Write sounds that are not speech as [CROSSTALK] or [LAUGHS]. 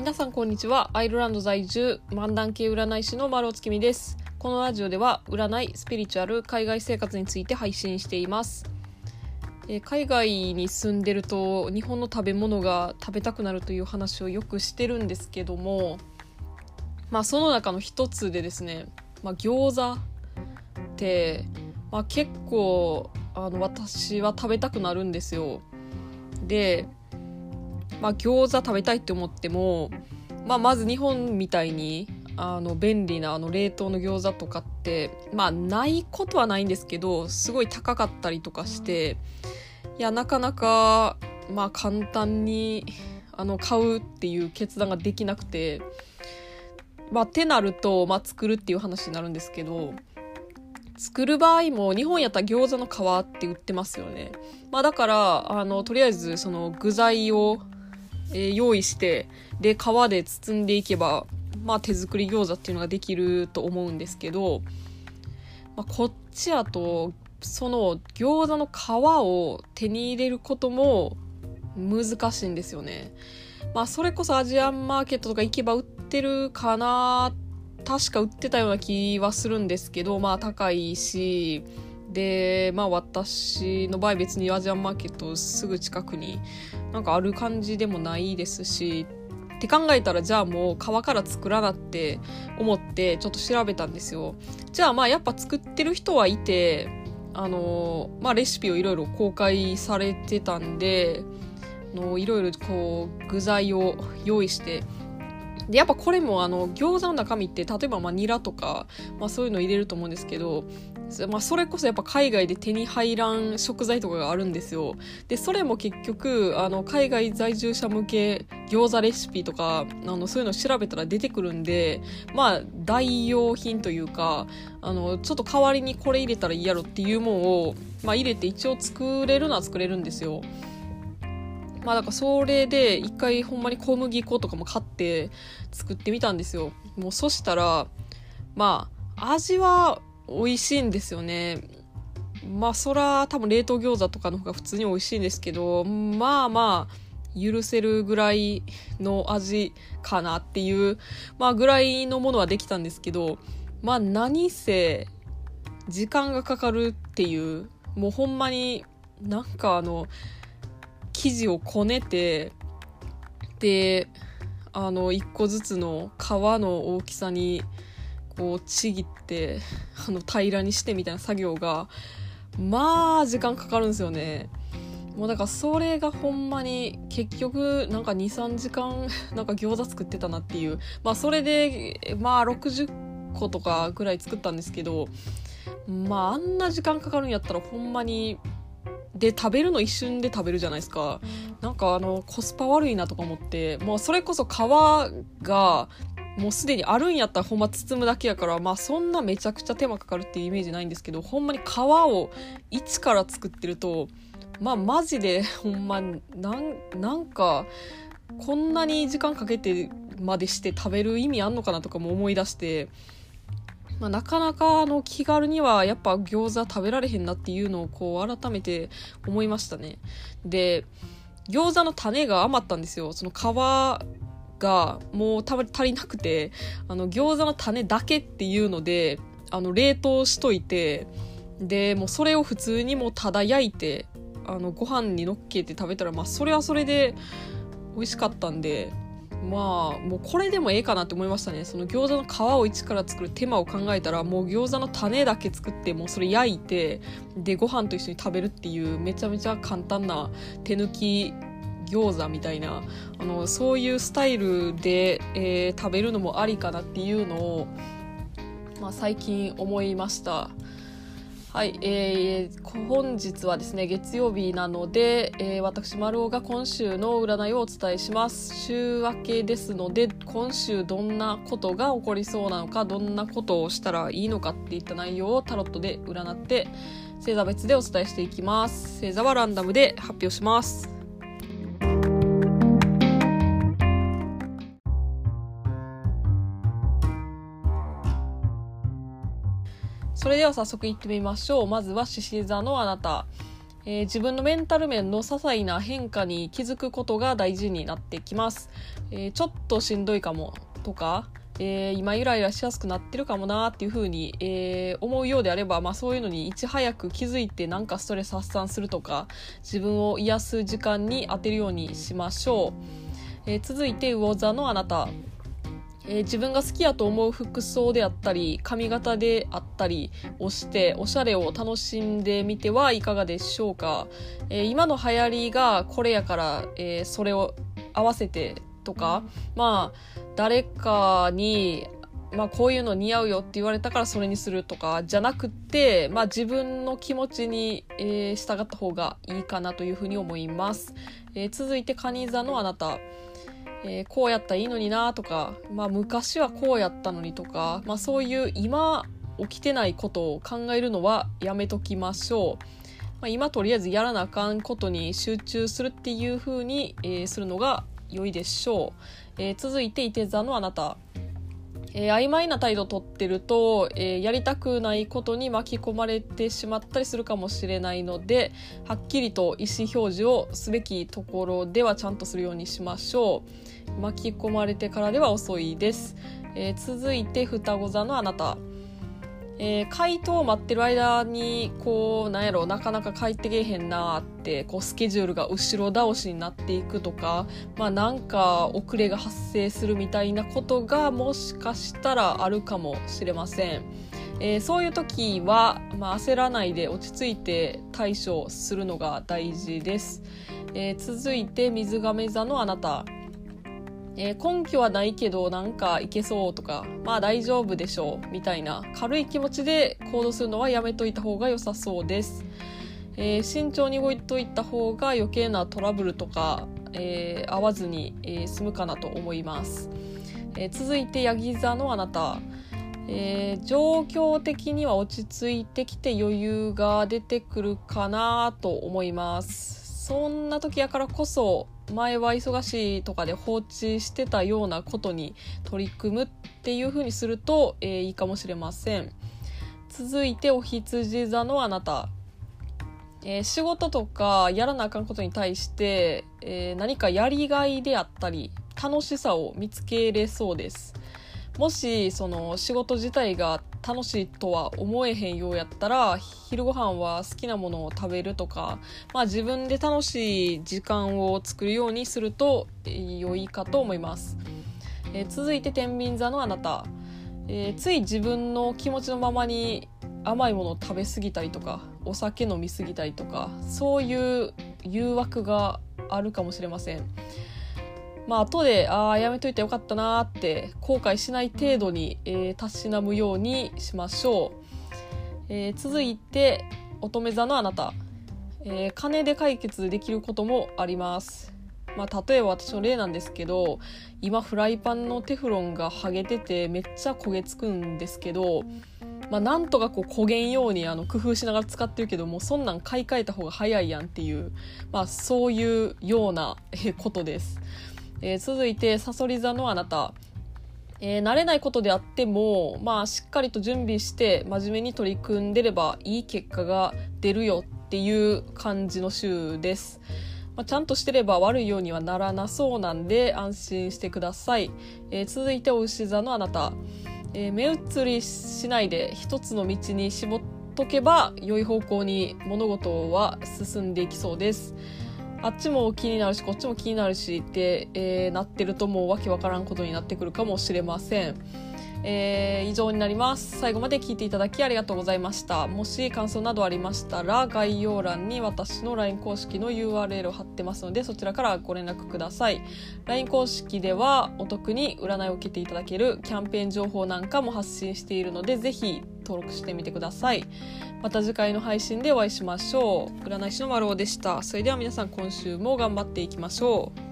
皆さんこんにちは。アイルランド在住漫談系占い師の丸尾月見です。このラジオでは占いスピリチュアル海外生活について配信しています。えー海外に住んでると日本の食べ物が食べたくなるという話をよくしてるんですけどもまあその中の一つでですね、まあ、餃子って、まあ、結構あの私は食べたくなるんですよ。でまあ、餃子食べたいって思っても、まあ、まず日本みたいにあの便利なあの冷凍の餃子とかって、まあ、ないことはないんですけどすごい高かったりとかしていやなかなか、まあ、簡単にあの買うっていう決断ができなくて。まあ、ってなると、まあ、作るっていう話になるんですけど作る場合も日本やったら餃子の皮って売ってますよね、まあ、だからあのとりあえずその具材をえ用意してで皮で包んでいけば、まあ、手作り餃子っていうのができると思うんですけど、まあ、こっちやとその餃子の皮を手に入れることも難しいんですよね。まあ、それこそアジアンマーケットとか行けば売ってるかな確か売ってたような気はするんですけどまあ高いしでまあ私の場合別にアジアンマーケットすぐ近くになんかある感じでもないですしって考えたらじゃあもう皮から作らなって思ってちょっと調べたんですよ。じゃあまあやっぱ作ってる人はいてあのまあレシピをいろいろ公開されてたんでのいろいろこう具材を用意して。でやっぱこれもあの餃子の中身って例えばまあニラとか、まあ、そういうの入れると思うんですけどまあ、それこそやっぱ海外で手に入らん食材とかがあるんですよ。でそれも結局あの海外在住者向け餃子レシピとかあのそういうの調べたら出てくるんでまあ代用品というかあのちょっと代わりにこれ入れたらいいやろっていうもんを、まあ、入れて一応作れるのは作れるんですよ。まあだからそれで一回ほんまに小麦粉とかも買って作ってみたんですよ。もうそしたらまあ味は美味しいんですよね。まあそら多分冷凍餃子とかの方が普通に美味しいんですけど、まあまあ許せるぐらいの味かなっていう、まあぐらいのものはできたんですけど、まあ何せ時間がかかるっていう、もうほんまになんかあの、生地をこねて、で、あの、一個ずつの皮の大きさにこうちぎってあの平らにしてみたいな作業がまあ時間かかるんですよね。もうだからそれがほんまに結局なんか23時間 [LAUGHS] なんか餃子作ってたなっていう。まあそれでまあ60個とかぐらい作ったんですけどまああんな時間かかるんやったらほんまにで食べるの一瞬で食べるじゃないですか。なんかあのコスパ悪いなとか思ってもうそれこそ皮がもうすでにあるんやったらほんま包むだけやからまあそんなめちゃくちゃ手間かかるっていうイメージないんですけどほんまに皮を一から作ってるとまあマジでほんまなんなんかこんなに時間かけてまでして食べる意味あんのかなとかも思い出して、まあ、なかなかあの気軽にはやっぱ餃子食べられへんなっていうのをこう改めて思いましたね。で餃子の種が余ったんですよその皮がもうた足りなくてあの餃子の種だけっていうのであの冷凍しといてでもうそれを普通にもうただ焼いてあのご飯にのっけて食べたらまあそれはそれで美味しかったんでまあもうこれでもええかなって思いましたね。その餃子の皮を一から作る手間を考えたらもう餃子の種だけ作ってもうそれ焼いてでご飯と一緒に食べるっていうめちゃめちゃ簡単な手抜き餃子みたいなあのそういうスタイルで、えー食べるのもありかなっていうのを、まあ、最近思いました。はい、えー、本日はですね月曜日なので、えー私丸尾が今週の占いをお伝えします。週明けですので今週どんなことが起こりそうなのかどんなことをしたらいいのかっていった内容をタロットで占って星座別でお伝えしていきます。星座はランダムで発表します。それでは早速いってみましょう。まずは獅子座のあなた。えー、自分のメンタル面の些細な変化に気づくことが大事になってきます。えー、ちょっとしんどいかもとか、えー、今イライラしやすくなってるかもなっていうふうに、えー、思うようであれば、まあ、そういうのにいち早く気づいてなんかストレス発散するとか自分を癒す時間に当てるようにしましょう、えー、続いて魚座のあなた。えー、自分が好きやと思う服装であったり髪型であったりをしておしゃれを楽しんでみてはいかがでしょうか、えー、今の流行りがこれやから、えー、それを合わせてとかまあ誰かにまあ、こういうの似合うよって言われたからそれにするとかじゃなくて、まあ、自分の気持ちに、えー、従った方がいいかなというふうに思います、えー、続いて蟹座のあなた。えー、こうやったらいいのになとか、まあ、昔はこうやったのにとか、まあ、そういう今起きてないことを考えるのはやめときましょう。まあ、今とりあえずやらなあかんことに集中するっていう風に、えー、するのが良いでしょう。えー、続いて、いて座のあなた。えー、曖昧な態度をとってると、えー、やりたくないことに巻き込まれてしまったりするかもしれないのではっきりと意思表示をすべきところではちゃんとするようにしましょう。巻き込まれてからでは遅いです、えー、続いて双子座のあなた。えー、回答を待ってる間にこうなんやろなかなか帰ってけえへんなってこうスケジュールが後ろ倒しになっていくとかまあなんか遅れが発生するみたいなことがもしかしたらあるかもしれません。えー、そういう時は、まあ、焦らないで落ち着いて対処するのが大事です。えー、続いて水亀座のあなた。えー、根拠はないけどなんかいけそうとかまあ大丈夫でしょうみたいな軽い気持ちで行動するのはやめといた方が良さそうです、えー、慎重に動いといた方が余計なトラブルとか、えー、合わずに、えー、済むかなと思います、えー、続いてヤギ座のあなた。えー、状況的には落ち着いてきて余裕が出てくるかなと思います。そんな時やからこそ前は忙しいとかで放置してたようなことに取り組むっていう風にすると、えー、いいかもしれません。続いてお羊座のあなた、えー、仕事とかやらなあかんことに対して、えー、何かやりがいであったり楽しさを見つけれそうです。もしその仕事自体が楽しいとは思えへんようやったら昼ご飯は好きなものを食べるとか、まあ、自分で楽しい時間を作るようにすると良いかと思います、えー、続いて天秤座のあなた、えー、つい自分の気持ちのままに甘いものを食べ過ぎたりとかお酒飲み過ぎたりとかそういう誘惑があるかもしれません。まあ後でああやめといてよかったなって後悔しない程度に、えー、たしなむようにしましょう、えー、続いて乙女座のあなた、えー、金で解決できることもあります。まあ、例えば私の例なんですけど今フライパンのテフロンが剥げててめっちゃ焦げつくんですけど、まあ、なんとかこう焦げんようにあの工夫しながら使ってるけどもうそんなん買い替えた方が早いやんっていう、まあ、そういうようなことです。えー、続いてさそり座のあなた、えー、慣れないことであっても、まあ、しっかりと準備して真面目に取り組んでればいい結果が出るよっていう感じの週です。まあ、ちゃんとしてれば悪いようにはならなそうなんで安心してください。えー、続いてお牛座のあなた、えー、目移りしないで一つの道に絞っとけば良い方向に物事は進んでいきそうです。あっちも気になるしこっちも気になるしって、えー、なってるともうわけわからんことになってくるかもしれません。えー、以上になります。最後まで聞いていただきありがとうございました。もし感想などありましたら、概要欄に私の LINE 公式の URL を貼ってますので、そちらからご連絡ください。LINE 公式ではお得に占いを受けていただけるキャンペーン情報なんかも発信しているので、ぜひ登録してみてください。また次回の配信でお会いしましょう。占い師の丸尾でした。それでは皆さん今週も頑張っていきましょう。